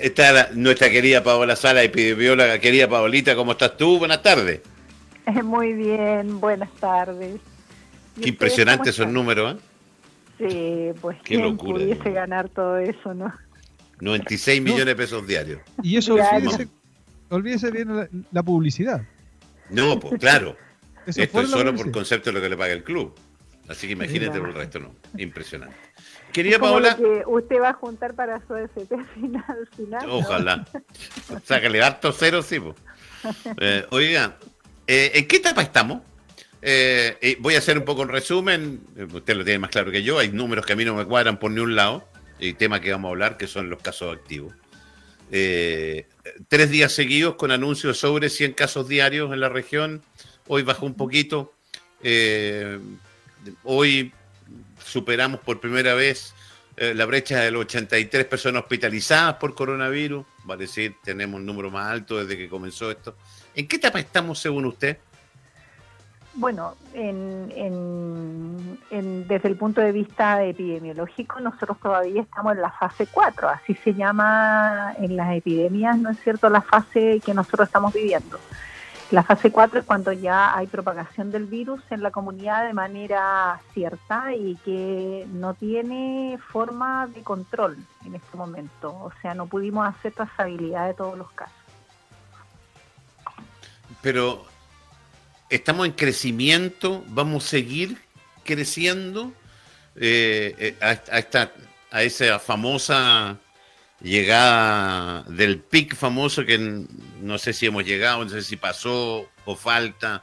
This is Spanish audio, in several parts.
Está nuestra querida Paola Sala, epidemióloga. Querida Paolita, ¿cómo estás tú? Buenas tardes. Muy bien, buenas tardes. Qué impresionante esos números, ¿eh? Sí, pues Qué locura, pudiese ganar todo eso, ¿no? 96 millones de pesos diarios. Y eso, olvídese, bien la, publicidad. No, pues claro. Esto es solo por concepto de lo que le paga el club. Así que imagínate por el resto, no. Impresionante. Quería Paola. que usted va a juntar para su FP final. final Ojalá. Sácale harto cero, sí. Eh, oiga, eh, ¿en qué etapa estamos? Eh, voy a hacer un poco un resumen. Usted lo tiene más claro que yo. Hay números que a mí no me cuadran por ni un lado. Y tema que vamos a hablar, que son los casos activos. tres días seguidos con anuncios sobre 100 casos diarios en la región. Hoy bajó un poquito. hoy superamos por primera vez eh, la brecha de los 83 personas hospitalizadas por coronavirus, va a decir, tenemos un número más alto desde que comenzó esto. ¿En qué etapa estamos según usted? Bueno, desde el punto de vista epidemiológico, nosotros todavía estamos en la fase 4, así se llama en las epidemias, ¿no es cierto?, la fase que nosotros estamos viviendo. La fase 4 es cuando ya hay propagación del virus en la comunidad de manera cierta y que no tiene forma de control en este momento. O sea, no pudimos hacer trazabilidad de todos los casos. Pero estamos en crecimiento, vamos a seguir creciendo eh, eh, a, esta, a esa famosa llegada del pic famoso que no sé si hemos llegado, no sé si pasó o falta.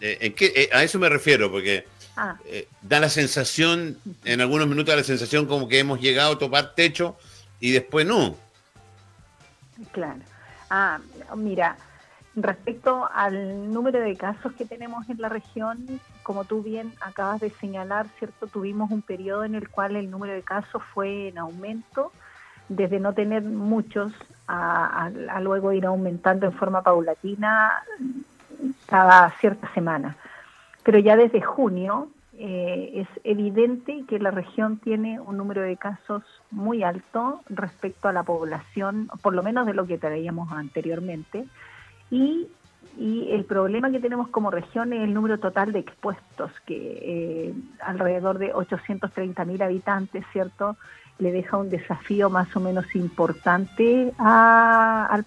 Eh, ¿en qué, eh, a eso me refiero, porque ah. eh, da la sensación, en algunos minutos da la sensación como que hemos llegado a topar techo y después no. Claro. Ah, mira, respecto al número de casos que tenemos en la región, como tú bien acabas de señalar, ¿cierto? Tuvimos un periodo en el cual el número de casos fue en aumento desde no tener muchos a, luego ir aumentando en forma paulatina cada cierta semana. Pero ya desde junio eh, es evidente que la región tiene un número de casos muy alto respecto a la población, por lo menos de lo que traíamos anteriormente, y, el problema que tenemos como región es el número total de expuestos, que eh, alrededor de 830.000 habitantes, ¿cierto? Le deja un desafío más o menos importante a,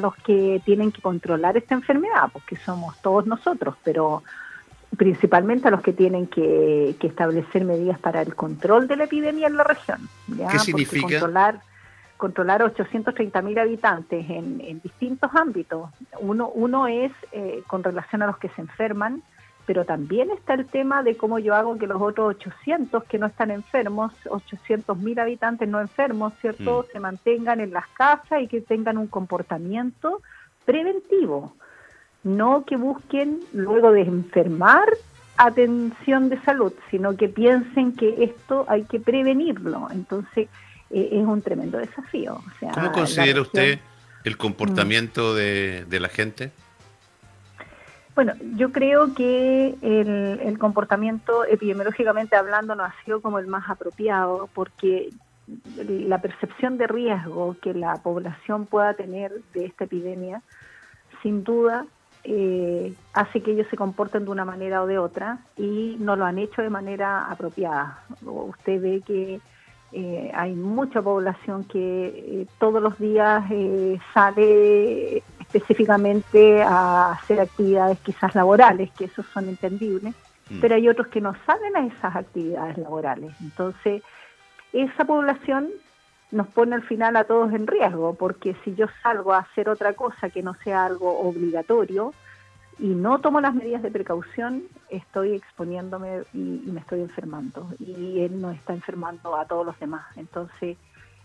los que tienen que controlar esta enfermedad, porque somos todos nosotros, pero principalmente a los que tienen que, establecer medidas para el control de la epidemia en la región. ¿Qué significa? controlar, controlar 830.000 habitantes en, distintos ámbitos. Uno, uno es eh, con relación a los que se enferman, pero también está el tema de cómo yo hago que los otros 800 que no están enfermos, 800 mil habitantes no enfermos, ¿cierto?, mm. se mantengan en las casas y que tengan un comportamiento preventivo, no que busquen luego de enfermar atención de salud, sino que piensen que esto hay que prevenirlo. Entonces, eh, es un tremendo desafío. ¿Cómo considera usted el comportamiento de, de la gente? Bueno, yo creo que el, comportamiento epidemiológicamente hablando no ha sido como el más apropiado porque la percepción de riesgo que la población pueda tener de esta epidemia, sin duda, eh, hace que ellos se comporten de una manera o de otra y no lo han hecho de manera apropiada. Usted ve que eh, hay mucha población que eh, todos los días sale específicamente a hacer actividades quizás laborales, que esos son entendibles, mm. pero hay otros que no salen a esas actividades laborales. Entonces, esa población nos pone al final a todos en riesgo, porque si yo salgo a hacer otra cosa que no sea algo obligatorio y no tomo las medidas de precaución, estoy exponiéndome y, y me estoy enfermando. Y él no está enfermando a todos los demás. Entonces,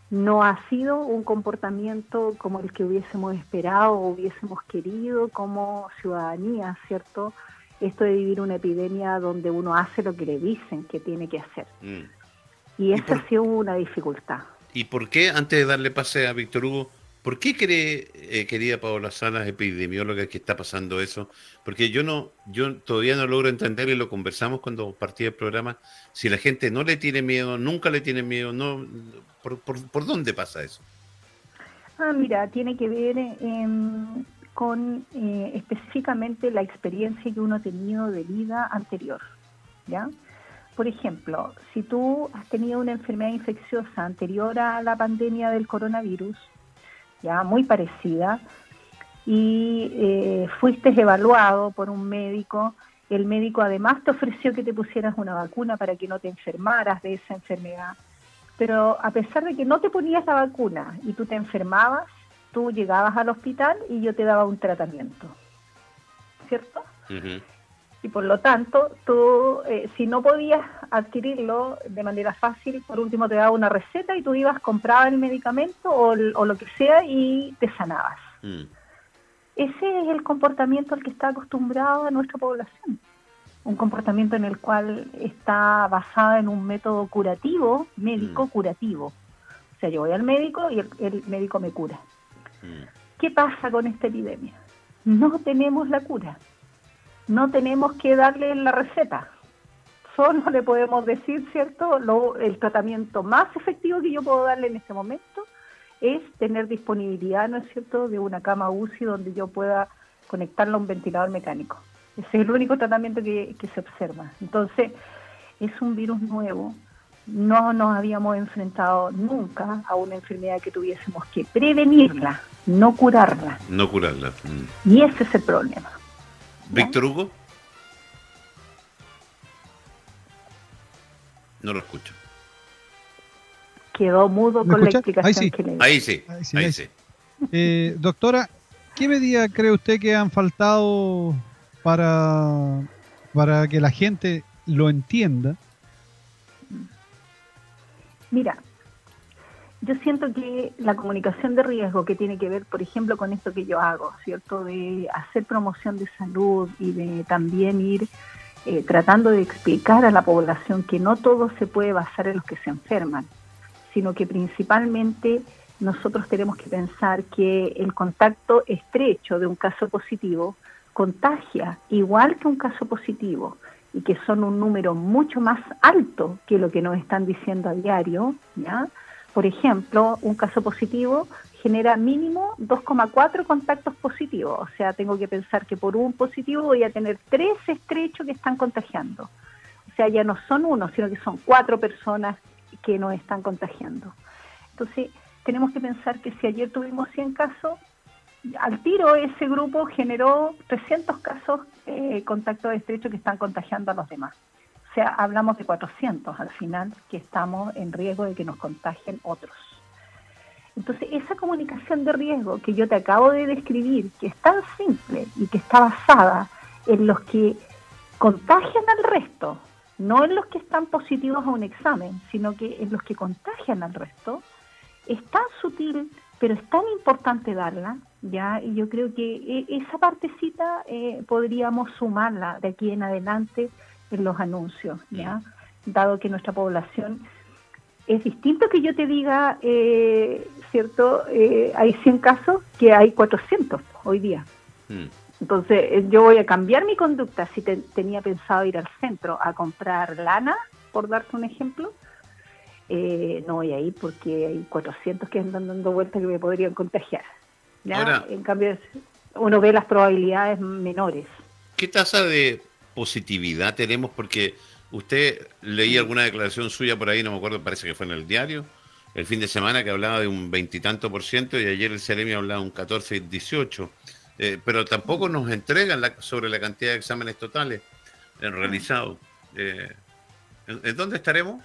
no ha sido un comportamiento como el que hubiésemos esperado o hubiésemos querido como ciudadanía, ¿cierto? Esto de vivir una epidemia donde uno hace lo que le dicen que tiene que hacer. Mm. Y esa ha sido una dificultad. ¿Y por qué, antes de darle pase a Víctor Hugo, por qué cree, eh, querida Paola Salas, epidemióloga, que está pasando eso? Porque yo no, yo todavía no logro entender y lo conversamos cuando partí el programa, si la gente no le tiene miedo, nunca le tiene miedo, no ¿Por, dónde pasa eso? Ah, mira, tiene que ver em, con eh, específicamente la experiencia que uno ha tenido de vida anterior, ¿ya? Por ejemplo, si tú has tenido una enfermedad infecciosa anterior a la pandemia del coronavirus, ya muy parecida, y eh, fuiste evaluado por un médico, el médico además te ofreció que te pusieras una vacuna para que no te enfermaras de esa enfermedad, pero a pesar de que no te ponías la vacuna y tú te enfermabas, tú llegabas al hospital y yo te daba un tratamiento, ¿cierto? Y por lo tanto, tú, eh, si no podías adquirirlo de manera fácil, por último te daba una receta y tú ibas, comprabas el medicamento o, lo que sea y te sanabas. Mm. Ese es el comportamiento al que está acostumbrada nuestra población un comportamiento en el cual está basado en un método curativo, médico mm. curativo. O sea, yo voy al médico y el, médico me cura. Mm. ¿Qué pasa con esta epidemia? No tenemos la cura. No tenemos que darle la receta. Solo le podemos decir, ¿cierto? Lo, el tratamiento más efectivo que yo puedo darle en este momento es tener disponibilidad, ¿no es cierto?, de una cama UCI donde yo pueda conectarla a un ventilador mecánico. Ese es el único tratamiento que, se observa. Entonces, es un virus nuevo. No nos habíamos enfrentado nunca a una enfermedad que tuviésemos que prevenirla, no curarla. No curarla. Mm. Y ese es el problema. Víctor Hugo. No lo escucho. Quedó mudo con la explicación que le Ahí sí, ahí sí. Eh, doctora, ¿qué medida cree usted que han faltado para, para que la gente lo entienda? Mira, yo siento que la comunicación de riesgo que tiene que ver, por ejemplo, con esto que yo hago, ¿cierto? De hacer promoción de salud y de también ir eh, tratando de explicar a la población que no todo se puede basar en los que se enferman, sino que principalmente nosotros tenemos que pensar que el contacto estrecho de un caso positivo contagia igual que un caso positivo y que son un número mucho más alto que lo que nos están diciendo a diario, ¿ya? Por ejemplo, un caso positivo genera mínimo 2,4 contactos positivos, o sea, tengo que pensar que por un positivo voy a tener tres estrechos que están contagiando. O sea, ya no son uno, sino que son cuatro personas que nos están contagiando. Entonces, tenemos que pensar que si ayer tuvimos 100 casos, al tiro ese grupo generó 300 casos eh, contactos estrechos que están contagiando a los demás. Sea, hablamos de 400 al final que estamos en riesgo de que nos contagien otros. Entonces, esa comunicación de riesgo que yo te acabo de describir, que es tan simple y que está basada en los que contagian al resto, no en los que están positivos a un examen, sino que en los que contagian al resto, es tan sutil, pero es tan importante darla, ¿ya? Y yo creo que e, esa partecita eh, podríamos sumarla de aquí en adelante en los anuncios, ¿ya? Dado que nuestra población es distinto que yo te diga, eh, ¿cierto? Eh, hay 100 casos que hay 400 hoy día. Mm. Entonces, yo voy a cambiar mi conducta si tenía pensado ir al centro a comprar lana, por darte un ejemplo. no voy a ir porque hay 400 que andan dando vueltas que me podrían contagiar en cambio, uno ve las probabilidades menores. ¿Qué tasa de positividad tenemos? Porque usted leí alguna declaración suya por ahí, no me acuerdo, parece que fue en el diario, el fin de semana que hablaba de un veintitanto por ciento y ayer el Ceremi hablaba de un 14 y 18. Eh, pero tampoco nos entregan sobre la cantidad de exámenes totales realizados. Eh, ¿En dónde estaremos?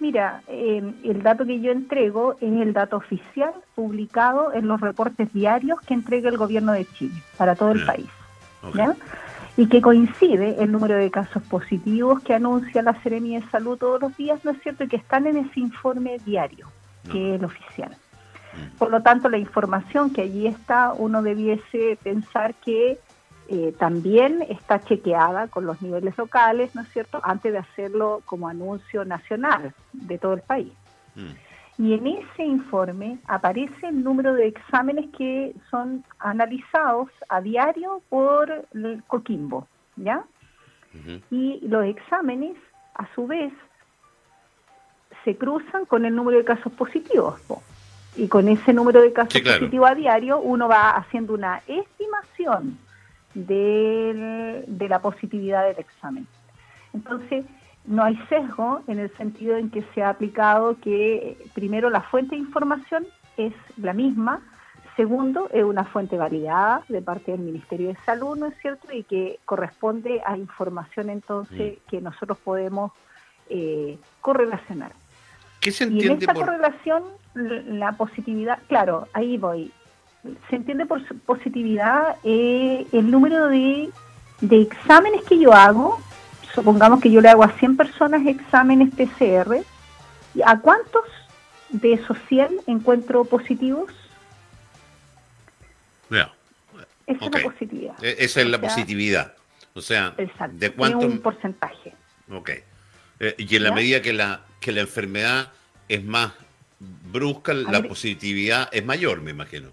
Mira, eh, el dato que yo entrego es el dato oficial publicado en los reportes diarios que entrega el gobierno de Chile para todo el país. Y que coincide el número de casos positivos que anuncia la Seremia de Salud todos los días, ¿no es cierto? Y que están en ese informe diario, que es el oficial. Mm. Por lo tanto, la información que allí está, uno debiese pensar que eh, también está chequeada con los niveles locales, ¿no es cierto?, antes de hacerlo como anuncio nacional de todo el país. Mm. Y en ese informe aparece el número de exámenes que son analizados a diario por el Coquimbo, ¿ya? Y los exámenes, a su vez, se cruzan con el número de casos positivos. y con ese número de casos positivos a diario uno va haciendo una estimación de, de la positividad del examen. Entonces, no hay sesgo en el sentido en que se ha aplicado que primero la fuente de información es la misma, segundo es una fuente validada de parte del Ministerio de Salud, ¿no es cierto? Y que corresponde a información entonces mm. que nosotros podemos eh, correlacionar. ¿Qué se entiende y en esta correlación, la positividad, claro, ahí voy. Se entiende por positividad eh, el número de, de exámenes que yo hago supongamos que yo le hago a 100 personas exámenes PCR, ¿a cuántos de esos 100 encuentro positivos? Esa es la positividad. E-, esa es la positividad. O sea, ¿de cuánto? un porcentaje. Ok. Eh, y en la medida que la, que la enfermedad es más brusca, la positividad es mayor, me imagino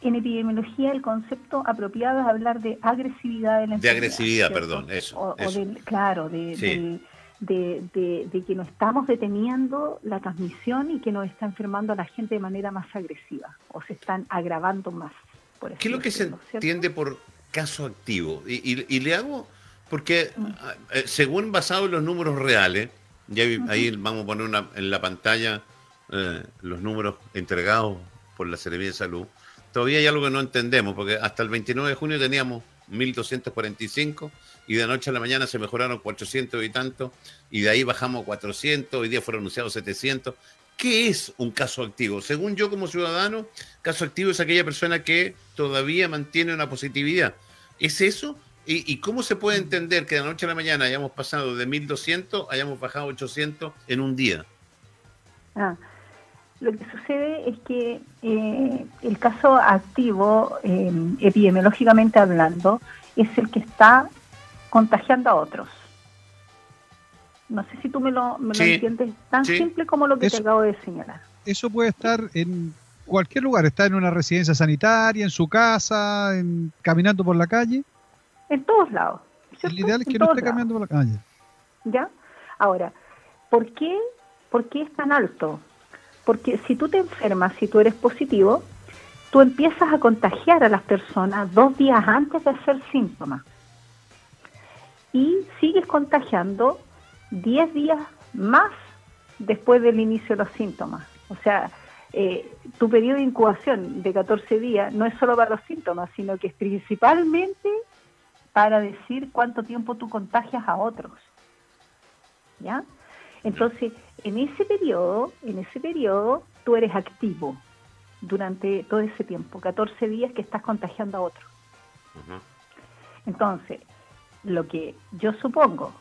en epidemiología el concepto apropiado es hablar de agresividad de la enfermedad. De agresividad, perdón, eso. claro, de, de, que no estamos deteniendo la transmisión y que nos está enfermando a la gente de manera más agresiva o se están agravando más. Por ¿Qué es lo que se entiende por caso activo? Y, le hago, porque mm. eh, según basado en los números reales, ya ahí vamos a poner en la pantalla eh, los números entregados por la Secretaría de Salud todavía hay algo que no entendemos, porque hasta el 29 de junio teníamos 1.245 y de noche a la mañana se mejoraron 400 y tanto, y de ahí bajamos 400, hoy día fueron anunciados 700. ¿Qué es un caso activo? Según yo como ciudadano, caso activo es aquella persona que todavía mantiene una positividad. ¿Es eso? ¿Y, cómo se puede entender que de noche a la mañana hayamos pasado de 1.200, hayamos bajado 800 en un día? Ah, lo que sucede es que eh, el caso activo, eh, epidemiológicamente hablando, es el que está contagiando a otros. No sé si tú me lo, entiendes tan simple como lo que te acabo de señalar. Eso puede estar en cualquier lugar, está en una residencia sanitaria, en su casa, en, caminando por la calle. En todos lados. El ideal es que no esté caminando por la calle. ¿Ya? Ahora, ¿por qué, ¿por qué es tan alto? Porque si tú te enfermas, si tú eres positivo, tú empiezas a contagiar a las personas dos días antes de hacer síntomas. Y sigues contagiando diez días más después del inicio de los síntomas. O sea, eh, tu periodo de incubación de 14 días no es solo para los síntomas, sino que es principalmente para decir cuánto tiempo tú contagias a otros. ¿Ya? Entonces, en ese periodo, en ese periodo, tú eres activo durante todo ese tiempo, 14 días que estás contagiando a otro. Entonces, lo que yo supongo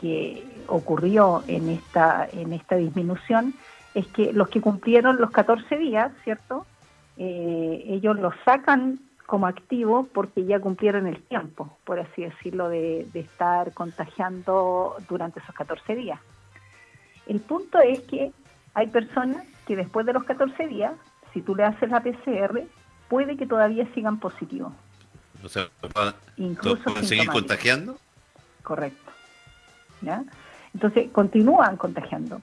que ocurrió en esta, en esta disminución es que los que cumplieron los 14 días, ¿cierto? Eh, ellos los sacan como activos porque ya cumplieron el tiempo, por así decirlo, de, estar contagiando durante esos 14 días. El punto es que hay personas que después de los 14 días, si tú le haces la PCR, puede que todavía sigan positivos. O sea, Incluso ¿pueden seguir contagiando? Correcto. Entonces, continúan contagiando.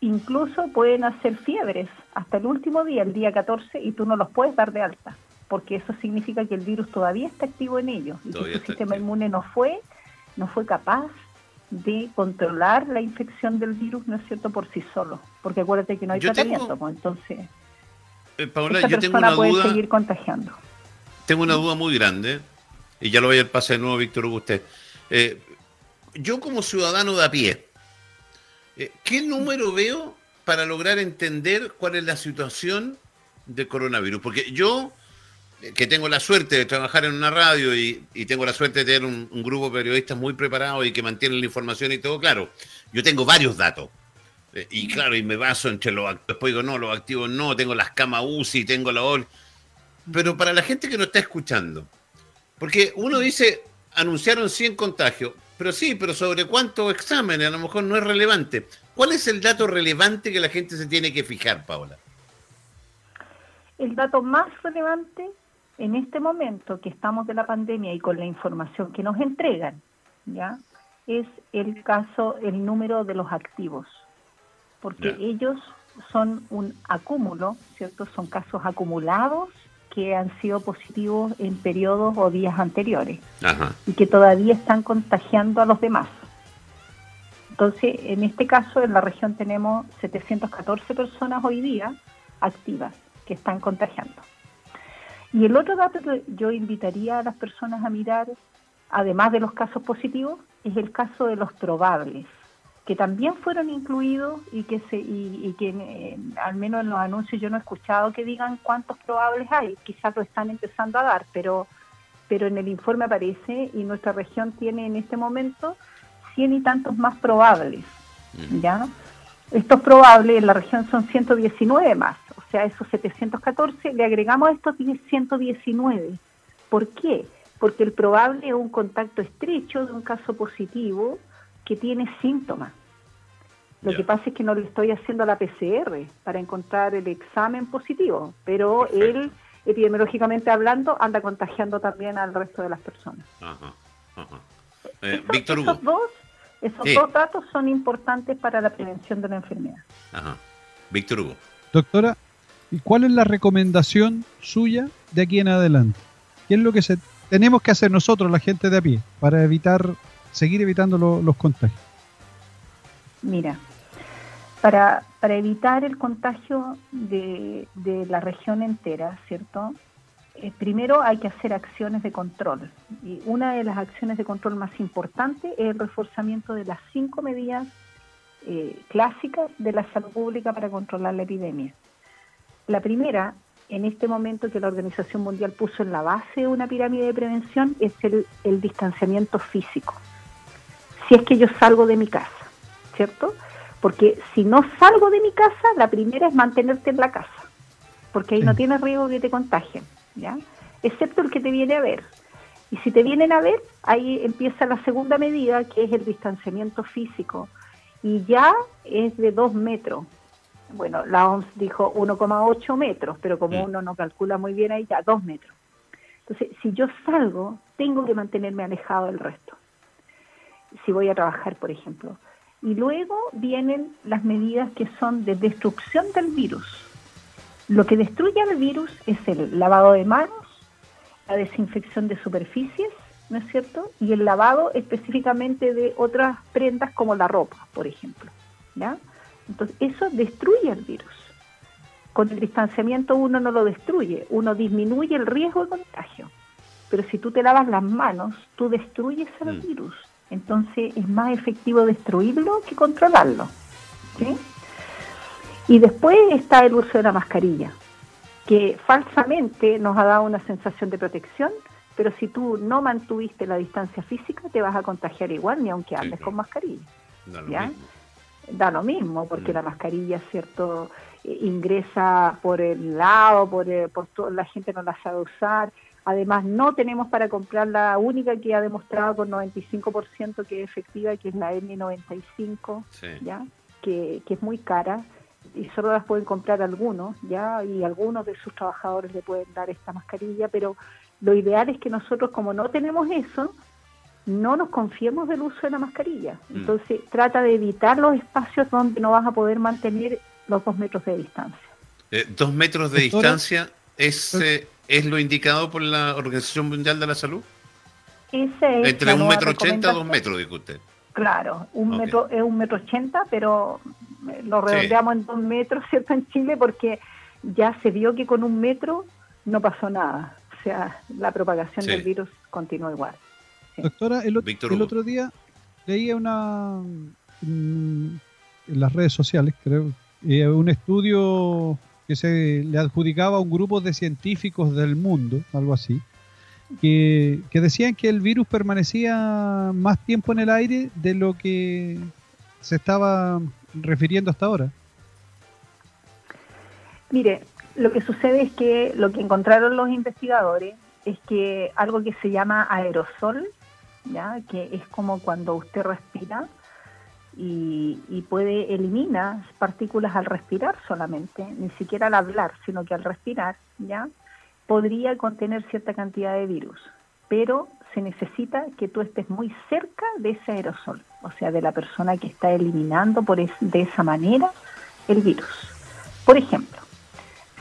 Incluso pueden hacer fiebres hasta el último día, el día 14, y tú no los puedes dar de alta porque eso significa que el virus todavía está activo en ellos y que su sistema inmune no fue, no fue capaz de controlar la infección del virus, ¿no es cierto?, por sí solo, porque acuérdate que no hay tratamiento, pues, entonces eh, Paola, yo tengo una puede duda, seguir contagiando. Tengo una duda muy grande, y ya lo voy a pasar de nuevo, Víctor usted. Eh, yo como ciudadano de a pie, eh, ¿qué número veo para lograr entender cuál es la situación de coronavirus? Porque yo que tengo la suerte de trabajar en una radio y, tengo la suerte de tener un, grupo de periodistas muy preparados y que mantienen la información y todo, claro, yo tengo varios datos. Eh, y claro, y me baso entre los activos, después digo, no, los activos no, tengo las camas UCI, tengo la OL. Pero para la gente que no está escuchando, porque uno dice, anunciaron 100 contagios, pero sí, pero sobre cuántos exámenes, a lo mejor no es relevante. ¿Cuál es el dato relevante que la gente se tiene que fijar, Paola? El dato más relevante en este momento que estamos de la pandemia y con la información que nos entregan, ¿ya? Es el caso, el número de los activos, porque ellos son un acúmulo, ¿cierto? Son casos acumulados que han sido positivos en periodos o días anteriores y que todavía están contagiando a los demás. Entonces, en este caso, en la región tenemos 714 personas hoy día activas que están contagiando. Y el otro dato que yo invitaría a las personas a mirar, además de los casos positivos, es el caso de los probables, que también fueron incluidos y que, se, y, que eh, al menos en los anuncios yo no he escuchado que digan cuántos probables hay, quizás lo están empezando a dar, pero, pero en el informe aparece y nuestra región tiene en este momento 100 y tantos más probables. ¿ya? Estos probables en la región son 119 más, o sea, esos 714 le agregamos a estos 119. ¿Por qué? Porque el probable es un contacto estrecho de un caso positivo que tiene síntomas. Lo que pasa es que no le estoy haciendo la PCR para encontrar el examen positivo, pero él, epidemiológicamente hablando, anda contagiando también al resto de las personas. Ajá, eh, Víctor Hugo. Esos, dos, esos dos datos son importantes para la prevención de la enfermedad. Ajá. Víctor Hugo. Doctora, ¿y cuál es la recomendación suya de aquí en adelante? ¿Qué es lo que se, tenemos que hacer nosotros, la gente de a pie, para evitar seguir evitando los contagios? Mira, para, para evitar el contagio de, la región entera, ¿cierto? Eh, primero hay que hacer acciones de control. Y una de las acciones de control más importantes es el reforzamiento de las cinco medidas eh, clásicas de la salud pública para controlar la epidemia. La primera, en este momento que la Organización Mundial puso en la base de una pirámide de prevención, es el distanciamiento físico si es que yo salgo de mi casa, ¿cierto? Porque si no salgo de mi casa, la primera es mantenerte en la casa, porque ahí no tienes riesgo que te contagien, ¿ya? Excepto el que te viene a ver. Y si te vienen a ver, ahí empieza la segunda medida, que es el distanciamiento físico. Y ya es de dos metros. Bueno, la OMS dijo 1,8 metros, pero como uno no calcula muy bien ahí, ya dos metros. Entonces, si yo salgo, tengo que mantenerme alejado del resto si voy a trabajar, por ejemplo. Y luego vienen las medidas que son de destrucción del virus. Lo que destruye al virus es el lavado de manos, la desinfección de superficies, ¿no es cierto? Y el lavado específicamente de otras prendas como la ropa, por ejemplo. ¿ya? Entonces, eso destruye al virus. Con el distanciamiento uno no lo destruye, uno disminuye el riesgo de contagio. Pero si tú te lavas las manos, tú destruyes al mm. virus. Entonces es más efectivo destruirlo que controlarlo. Y después está el uso de la mascarilla, que falsamente nos ha dado una sensación de protección, pero si tú no mantuviste la distancia física, te vas a contagiar igual, ni aunque andes con mascarilla. Mismo. Da lo mismo, porque mm. la mascarilla, ¿cierto? Eh, ingresa por el lado, por, eh, por todo, la gente no la sabe usar, Además, no tenemos para comprar la única que ha demostrado con 95% que es efectiva, que es la N95, ¿ya? Que, es muy cara y solo las pueden comprar algunos, ¿ya? Y algunos de sus trabajadores le pueden dar esta mascarilla, pero lo ideal es que nosotros, como no tenemos eso, no nos confiemos del uso de la mascarilla. Mm. Entonces, trata de evitar los espacios donde no vas a poder mantener los dos metros de distancia. Eh, dos metros de distancia es... Eh, ¿Es lo indicado por la Organización Mundial de la Salud? Ese Entre un metro ochenta a dos metros, dijo usted. Claro, un metro es un metro ochenta, pero lo redondeamos en dos metros, ¿cierto? En Chile, porque ya se vio que con un metro no pasó nada. O sea, la propagación del virus continúa igual. Doctora, el, otro día leía una en las redes sociales, creo, eh, un estudio que se le adjudicaba a un grupo de científicos del mundo, algo así, que, decían que el virus permanecía más tiempo en el aire de lo que se estaba refiriendo hasta ahora. Mire, lo que sucede es que lo que encontraron los investigadores es que algo que se llama aerosol, ¿ya? que es como cuando usted respira, y, puede eliminar partículas al respirar solamente, ni siquiera al hablar, sino que al respirar, ¿ya? Podría contener cierta cantidad de virus, pero se necesita que tú estés muy cerca de ese aerosol, o sea, de la persona que está eliminando por de esa manera el virus. Por ejemplo,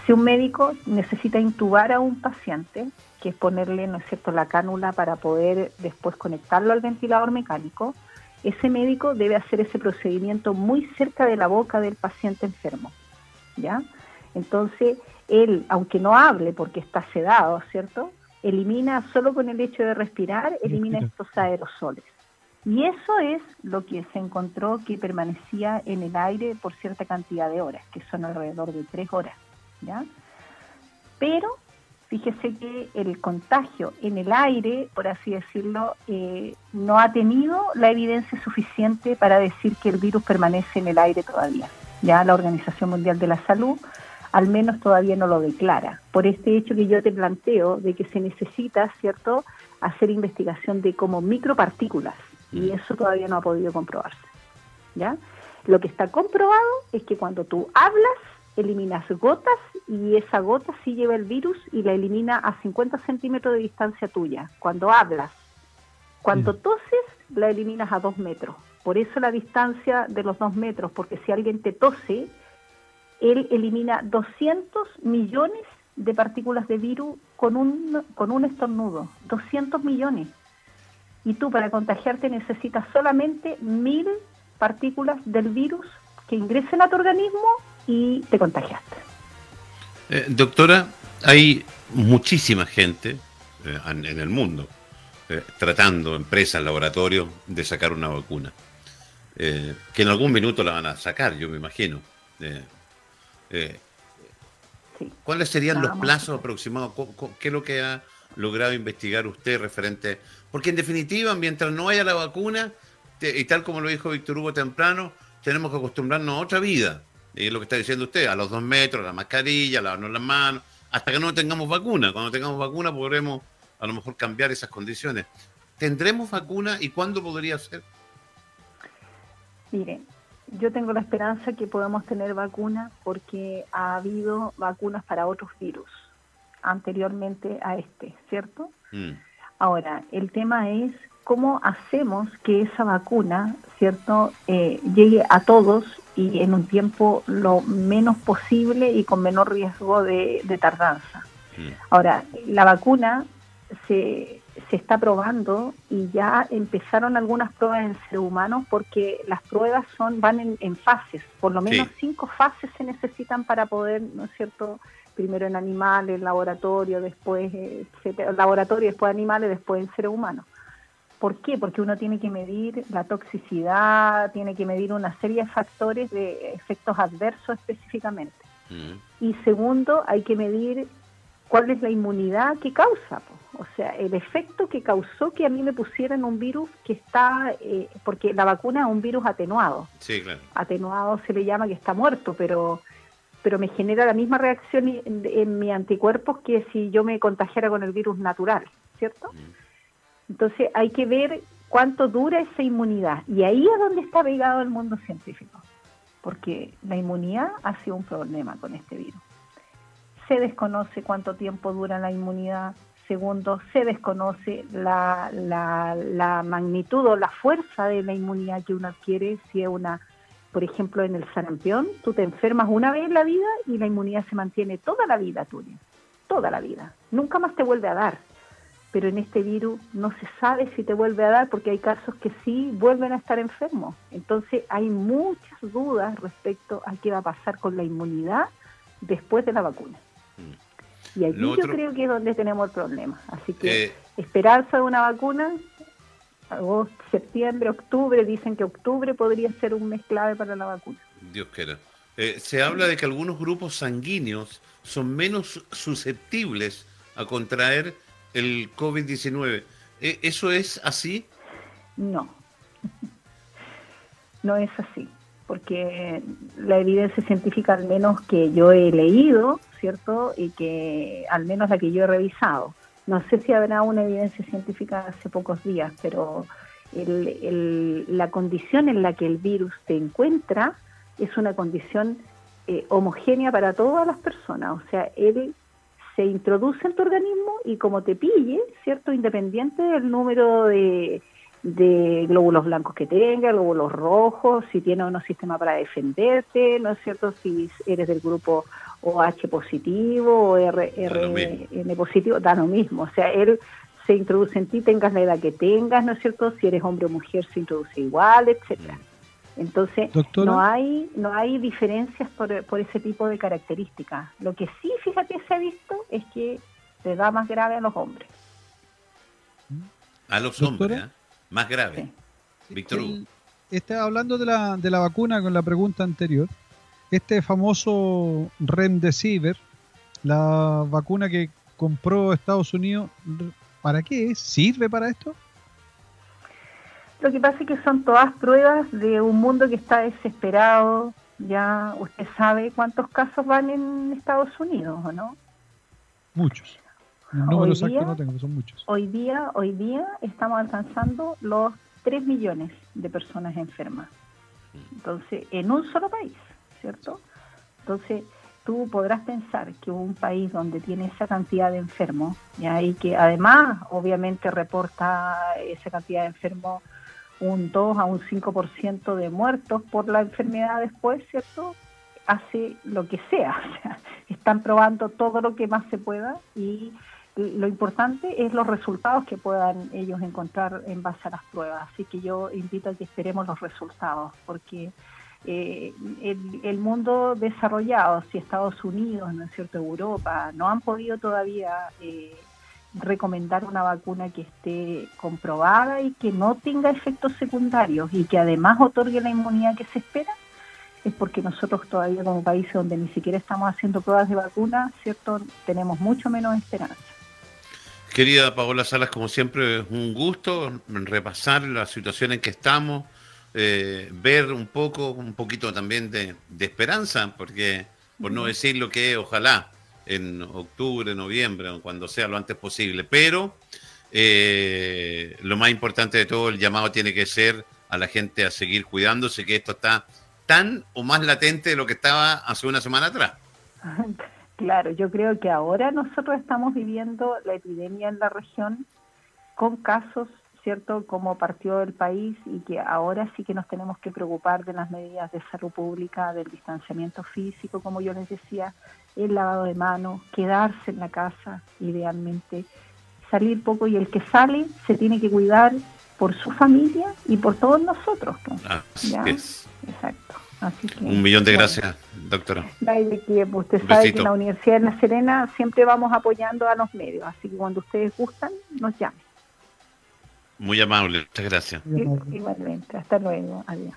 si un médico necesita intubar a un paciente, que es ponerle, ¿no es cierto?, la cánula para poder después conectarlo al ventilador mecánico, ese médico debe hacer ese procedimiento muy cerca de la boca del paciente enfermo, ¿ya? Entonces, él, aunque no hable porque está sedado, ¿cierto? Elimina, solo con el hecho de respirar, elimina estos aerosoles. Y eso es lo que se encontró que permanecía en el aire por cierta cantidad de horas, que son alrededor de tres horas, ¿ya? Pero fíjese que el contagio en el aire, por así decirlo, eh, no ha tenido la evidencia suficiente para decir que el virus permanece en el aire todavía. Ya la Organización Mundial de la Salud al menos todavía no lo declara, por este hecho que yo te planteo de que se necesita, ¿cierto?, hacer investigación de como micropartículas y mm. eso todavía no ha podido comprobarse. ¿Ya? Lo que está comprobado es que cuando tú hablas, eliminas gotas y esa gota sí lleva el virus y la elimina a 50 centímetros de distancia tuya. Cuando hablas, cuando toses, la eliminas a 2 metros. Por eso la distancia de los 2 metros, porque si alguien te tose, él elimina 200 millones de partículas de virus con un, con un estornudo. 200 millones. Y tú para contagiarte necesitas solamente mil partículas del virus que ingresen a tu organismo y te contagiaste. Eh, doctora, hay muchísima gente eh, en el mundo eh, tratando, empresas, laboratorios, de sacar una vacuna. que en algún minuto la van a sacar, yo me imagino. ¿Cuáles serían los plazos aproximados? ¿Qué es lo que ha logrado investigar usted referente? Porque en definitiva, mientras no haya la vacuna, y tal como lo dijo Víctor Hugo temprano, tenemos que acostumbrarnos a otra vida. Y es lo que está diciendo usted, a los dos metros, la mascarilla, lavarnos las manos, hasta que no tengamos vacuna. Cuando tengamos vacuna podremos a lo mejor cambiar esas condiciones. ¿Tendremos vacuna y cuándo podría ser? Mire, yo tengo la esperanza que podamos tener vacuna porque ha habido vacunas para otros virus anteriormente a este, ¿cierto? Mm. Ahora, el tema es cómo hacemos que esa vacuna, ¿cierto?, eh, llegue a todos y en un tiempo lo menos posible y con menor riesgo de, tardanza. Mm. Ahora, la vacuna se, se está probando y ya empezaron algunas pruebas en seres humanos porque las pruebas son van en, fases, por lo menos cinco fases se necesitan para poder, ¿no es cierto?, primero en animales, laboratorio, después eh, laboratorio, después animales, después en seres humanos. ¿Por qué? Porque uno tiene que medir la toxicidad, tiene que medir una serie de factores de efectos adversos específicamente. Mm. Y segundo, hay que medir cuál es la inmunidad que causa. O sea, el efecto que causó que a mí me pusieran un virus que está, eh, porque la vacuna es un virus atenuado. Sí, claro. Atenuado se le llama que está muerto, pero pero me genera la misma reacción en, en mi anticuerpos que si yo me contagiara con el virus natural, ¿cierto? Mm. Entonces hay que ver cuánto dura esa inmunidad. Y ahí es donde está pegado el mundo científico, porque la inmunidad ha sido un problema con este virus. Se desconoce cuánto tiempo dura la inmunidad. Segundo, se desconoce la, la, la magnitud o la fuerza de la inmunidad que uno adquiere si es una por ejemplo, en el sarampión, tú te enfermas una vez en la vida y la inmunidad se mantiene toda la vida tuya, toda la vida. Nunca más te vuelve a dar. Pero en este virus no se sabe si te vuelve a dar porque hay casos que sí vuelven a estar enfermos. Entonces hay muchas dudas respecto a qué va a pasar con la inmunidad después de la vacuna. Mm. Y aquí yo creo que es donde tenemos el problema. Así que eh, esperanza de una vacuna agosto, septiembre, octubre, dicen que octubre podría ser un mes clave para la vacuna. Dios quiera. Eh, se habla de que algunos grupos sanguíneos son menos susceptibles a contraer el COVID-19. Eh, ¿Eso es así? No, no es así, porque la evidencia científica, al menos que yo he leído, ¿cierto? Y que al menos la que yo he revisado, no sé si habrá una evidencia científica hace pocos días, pero la condición en la que el virus te encuentra es una condición eh, homogénea para todas las personas. O sea, él se introduce en tu organismo y como te pille, ¿cierto? Independiente del número de, de glóbulos blancos que tenga, glóbulos rojos, si tiene o no sistema para defenderte, ¿no es cierto? Si eres del grupo OH positivo o RN positivo, da lo mismo. O sea, él se introduce en ti, tengas la edad que tengas, ¿no es cierto? Si eres hombre o mujer, se introduce igual, etcétera. Entonces, no hay no hay diferencias por, por ese tipo de características. Lo que sí, fíjate, se ha visto es que se da más grave a los hombres. A los hombres, ¿eh? más grave. Víctor Está hablando de la, de la vacuna con la pregunta anterior. Este famoso Remdesivir, la vacuna que compró Estados Unidos, ¿para qué es? ¿Sirve para esto? Lo que pasa es que son todas pruebas de un mundo que está desesperado. Ya usted sabe cuántos casos van en Estados Unidos, ¿o no? Muchos. hoy día, no tengo, son muchos. Hoy día, hoy día estamos alcanzando los 3 millones de personas enfermas. Entonces, en un solo país, ¿cierto? Entonces, tú podrás pensar que un país donde tiene esa cantidad de enfermos, y que además obviamente reporta esa cantidad de enfermos un 2 a un 5% de muertos por la enfermedad después, ¿cierto? Hace lo que sea, o sea, están probando todo lo que más se pueda y lo importante es los resultados que puedan ellos encontrar en base a las pruebas. Así que yo invito a que esperemos los resultados, porque eh, el, mundo desarrollado, si Estados Unidos, ¿no es cierto?, Europa, no han podido todavía eh, recomendar una vacuna que esté comprobada y que no tenga efectos secundarios y que además otorgue la inmunidad que se espera, es porque nosotros todavía como países donde ni siquiera estamos haciendo pruebas de vacuna, ¿cierto?, tenemos mucho menos esperanza. Querida Paola Salas, como siempre, es un gusto repasar la situación en que estamos eh, ver un poco, un poquito también de, esperanza, porque por no decir lo que ojalá en octubre, noviembre, cuando sea lo antes posible, pero eh, lo más importante de todo, el llamado tiene que ser a la gente a seguir cuidándose, que esto está tan o más latente de lo que estaba hace una semana atrás. Claro, yo creo que ahora nosotros estamos viviendo la epidemia en la región con casos ¿cierto?, cómo partió el país y que ahora sí que nos tenemos que preocupar de las medidas de salud pública, del distanciamiento físico, como yo les decía, el lavado de manos, quedarse en la casa, idealmente, salir poco y el que sale se tiene que cuidar por su familia y por todos nosotros. Exacto. Un millón de gracias, doctora. Usted sabe que en la Universidad de La Serena siempre vamos apoyando a los medios, así que cuando ustedes gustan, nos llamen. Muy amable, muchas gracias. Igualmente, hasta luego, adiós.